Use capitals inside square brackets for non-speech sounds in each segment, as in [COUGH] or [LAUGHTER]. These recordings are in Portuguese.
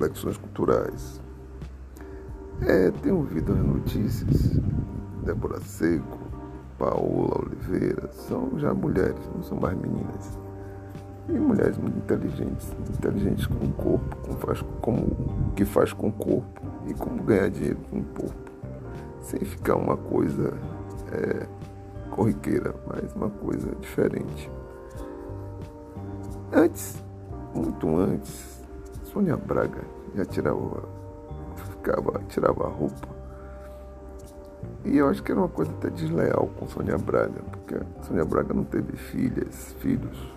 Reflexões culturais. É, tenho ouvido as notícias. Débora Seco, Paola Oliveira, são já mulheres, não são mais meninas. E mulheres muito inteligentes, inteligentes com o corpo, como faz, como, que faz com o corpo e como ganhar dinheiro com o corpo. Sem ficar uma coisa é, corriqueira, mas uma coisa diferente. Antes muito antes, Sônia Braga já tirava, ficava, tirava a roupa. E eu acho que era uma coisa até desleal com Sônia Braga, porque Sônia Braga não teve filhas, filhos.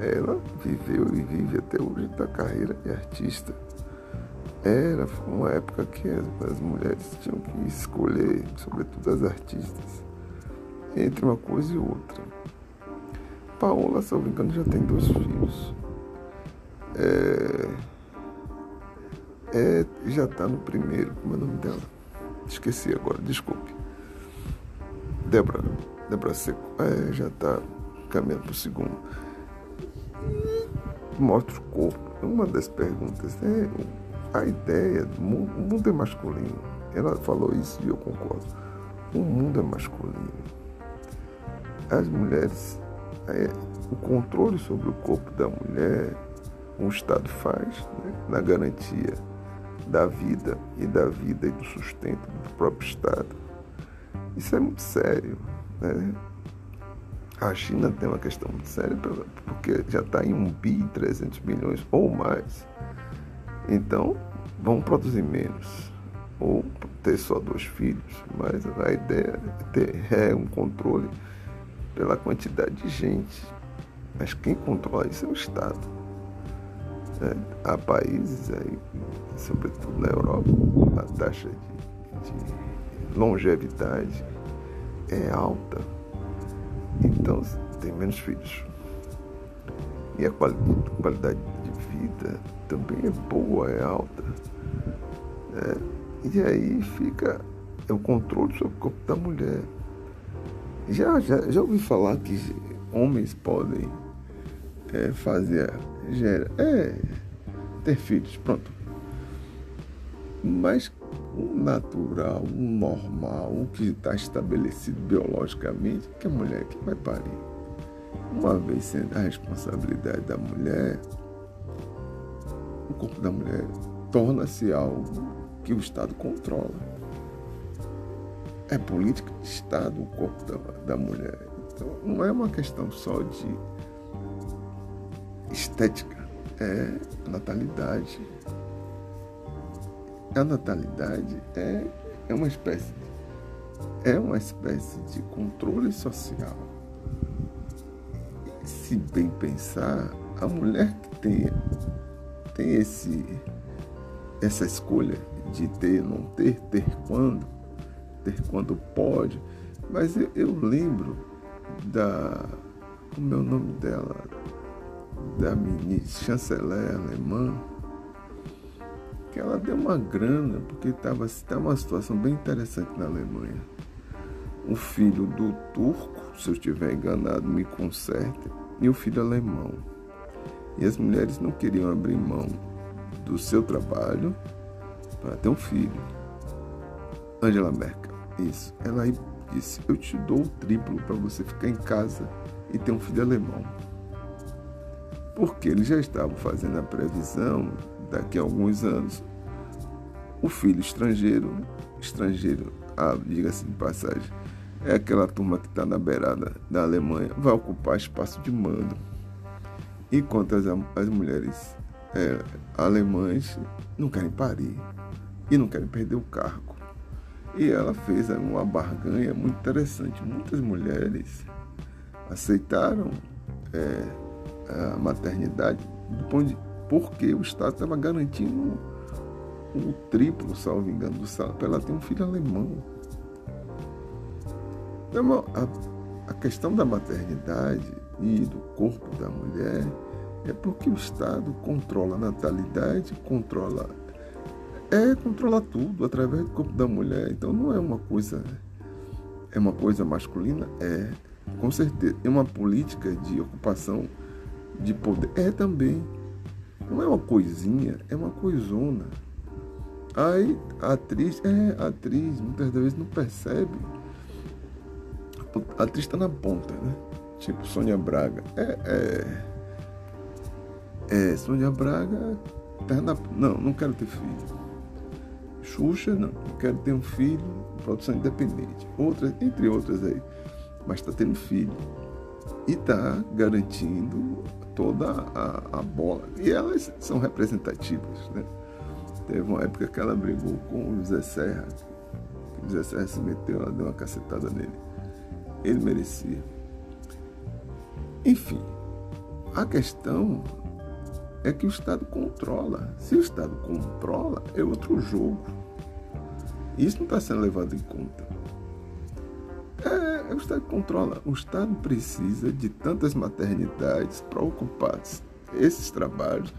Ela viveu e vive até hoje da carreira de artista. Era uma época que as, mulheres tinham que escolher, sobretudo as artistas, entre uma coisa e outra. Paola, se eu não me engano, já tem dois filhos. É, é, já está no primeiro, como é o nome dela? Esqueci agora, desculpe. Débora, Débora Seco, é, já está caminhando para o segundo. Mostra o corpo. Uma das perguntas é a ideia do mundo, o mundo é masculino. Ela falou isso e eu concordo. O mundo é masculino. As mulheres, é, o controle sobre o corpo da mulher o Estado faz né, na garantia da vida e da vida e do sustento do próprio Estado. Isso é muito sério. Né? A China tem uma questão muito séria porque já está em 1 bi 300 milhões ou mais. Então, vão produzir menos ou ter só dois filhos, mas a ideia é ter é um controle pela quantidade de gente. Mas quem controla isso é o Estado. É, há países aí, sobretudo na Europa, a taxa de, de longevidade é alta. Então tem menos filhos. E a qualidade de vida também é boa, é alta. É, e aí fica é o controle sobre o corpo da mulher. Já, já, já ouvi falar que homens podem é, fazer gera. É ter filhos, pronto. Mas o natural, o normal, o que está estabelecido biologicamente, que a mulher que vai parir. Uma vez sendo a responsabilidade da mulher, o corpo da mulher torna-se algo que o Estado controla. É política de Estado o corpo da, da mulher. Então, não é uma questão só de estética, é natalidade. A natalidade é, é uma espécie é uma espécie de controle social. Se bem pensar, a mulher que tem, tem esse, essa escolha de ter, não ter, ter quando, ter quando pode. Mas eu, eu lembro da. Como é o nome dela? Da ministra, chanceler alemã, que ela deu uma grana, porque estava tá uma situação bem interessante na Alemanha. O filho do turco, se eu estiver enganado, me conserte, e o filho alemão. E as mulheres não queriam abrir mão do seu trabalho para ter um filho. Angela Merkel, isso. Ela disse: Eu te dou o triplo para você ficar em casa e ter um filho alemão porque eles já estavam fazendo a previsão daqui a alguns anos o filho estrangeiro, estrangeiro, ah, diga-se de passagem, é aquela turma que está na beirada da Alemanha, vai ocupar espaço de mando. Enquanto as, as mulheres é, não querem parir e não querem perder o cargo. E ela fez uma barganha muito interessante. Muitas mulheres aceitaram é, a maternidade do ponto de, porque o Estado estava garantindo o triplo, salvo engano, do salário para ela ter um filho alemão. Então, a, a questão da maternidade e do corpo da mulher é porque o Estado controla a natalidade, controla é controla tudo através do corpo da mulher. Então não é uma coisa é uma coisa masculina, é com certeza é uma política de ocupação de poder. É também, Não é uma coisinha, é uma coisona. Aí a atriz, é, a atriz muitas vezes não percebe. A atriz está na ponta, né? Tipo Sônia Braga. É, é, é Sônia Braga tá na, não, não quero ter filho. Xuxa, não, não quero ter um filho, produção independente. Outras, entre outras aí. Mas está tendo filho. E está garantindo toda a, a bola. E elas são representativas, né? Teve uma época que ela brigou com o José Serra. O José Serra se meteu, ela deu uma cacetada nele. Ele merecia. Enfim, a questão é que o Estado controla. Se o Estado controla, é outro jogo. Isso não está sendo levado em conta. O Estado controla. O Estado precisa de tantas maternidades para ocupar esses trabalhos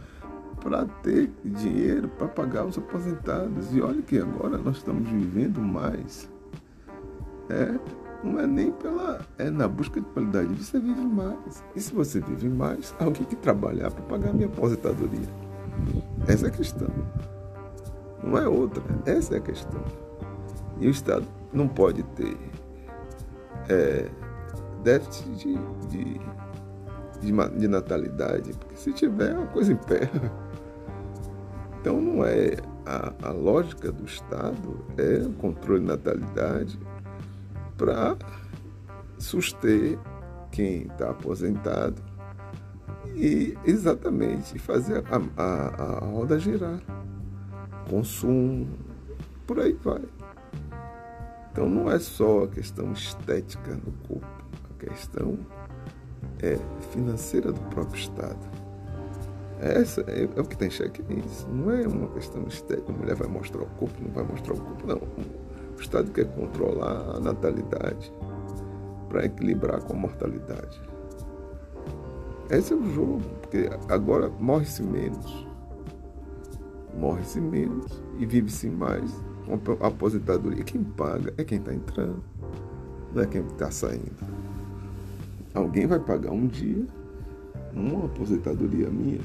para ter dinheiro para pagar os aposentados. E olha que agora nós estamos vivendo mais. É, não é nem pela. É na busca de qualidade. Você vive mais. E se você vive mais, alguém que trabalhar para pagar a minha aposentadoria. Essa é a questão. Não é outra. Essa é a questão. E o Estado não pode ter é, déficit de, de, de, de natalidade, porque se tiver, é uma coisa em pé. Então não é a, a lógica do Estado é o controle de natalidade para suster quem está aposentado e exatamente fazer a, a, a roda girar. Consumo, por aí vai. Então não é só a questão estética no corpo, a questão é financeira do próprio Estado. Essa é, é o que tem xeque nisso. Não é uma questão estética, a mulher vai mostrar o corpo, não vai mostrar o corpo, não. O Estado quer controlar a natalidade para equilibrar com a mortalidade. Esse é o jogo, porque agora morre-se menos. Morre-se menos e vive-se mais com a aposentadoria. Quem paga é quem está entrando, não é quem está saindo. Alguém vai pagar um dia uma aposentadoria minha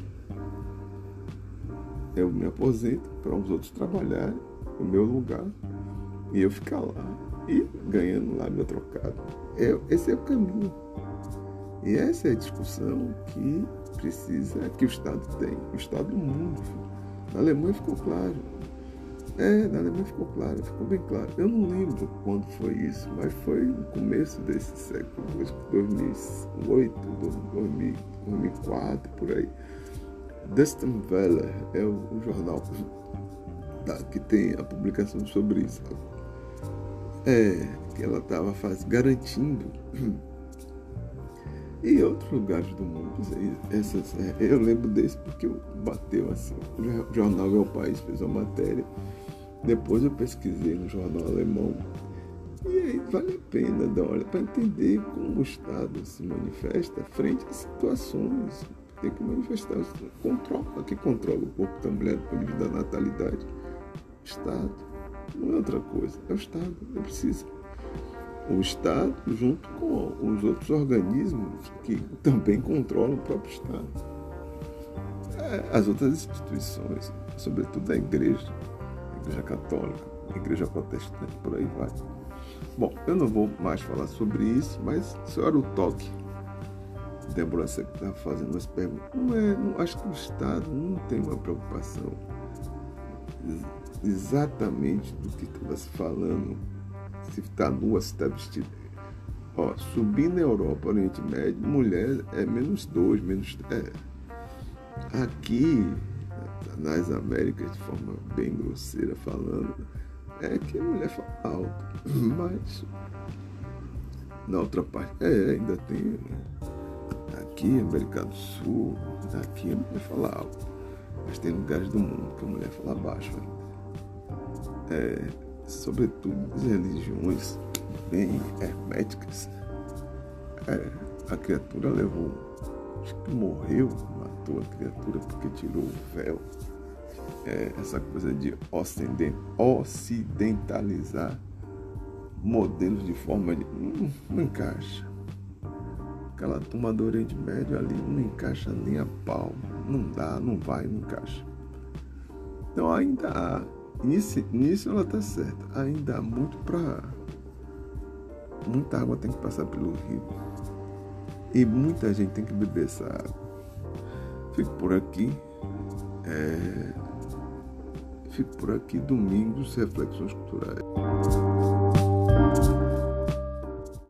eu me aposento para os outros trabalharem no meu lugar e eu ficar lá e ganhando lá meu trocado. É, esse é o caminho. E essa é a discussão que precisa, que o Estado tem, o Estado do mundo. Na Alemanha ficou claro. É, na Alemanha ficou claro, ficou bem claro. Eu não lembro quando foi isso, mas foi no começo desse século, 2008, 2004, por aí. Dustin Weller é o, o jornal que tem a publicação sobre isso. É, que ela estava garantindo. [CLEARS THROAT] E outros lugares do mundo, essas, é, eu lembro desse porque bateu assim. O jornal o País fez uma matéria. Depois eu pesquisei no jornal alemão. E aí vale a pena dar uma olhada para entender como o Estado se manifesta frente a situações tem que manifestar. Controla, quem controla o corpo da mulher do da natalidade? O Estado. Não é outra coisa, é o Estado, não precisa. O Estado, junto com os outros organismos que também controlam o próprio Estado. É, as outras instituições, sobretudo a igreja, igreja católica, igreja protestante, por aí vai. Bom, eu não vou mais falar sobre isso, mas isso era o toque Débora você está fazendo as perguntas. Não é, não, acho que o Estado não tem uma preocupação exatamente do que estava se falando, se está nua, se está vestida. Ó, subir na Europa, Oriente Médio, mulher é menos dois, menos três. É. Aqui, nas Américas, de forma bem grosseira falando, é que a mulher fala alto. [CLEARS THROAT] Mas na outra parte, é, ainda tem. Né? aqui, América do Sul, aqui a mulher fala alto. Mas tem lugares do mundo que a mulher fala baixo ainda. É, sobretudo as religiões bem herméticas. É, a criatura levou, acho que morreu, resgatou a criatura porque tirou o véu. É, essa coisa de ocidentalizar modelos de forma de. Hum, não encaixa. Aquela turma do Oriente Médio ali não encaixa nem a pau. Não dá, não vai, não encaixa. Então ainda há. Nisso, nisso ela está certa. Ainda há muito para. Muita água tem que passar pelo rio. E muita gente tem que beber essa água fico por aqui. É... Fico por aqui, domingos, reflexões culturais.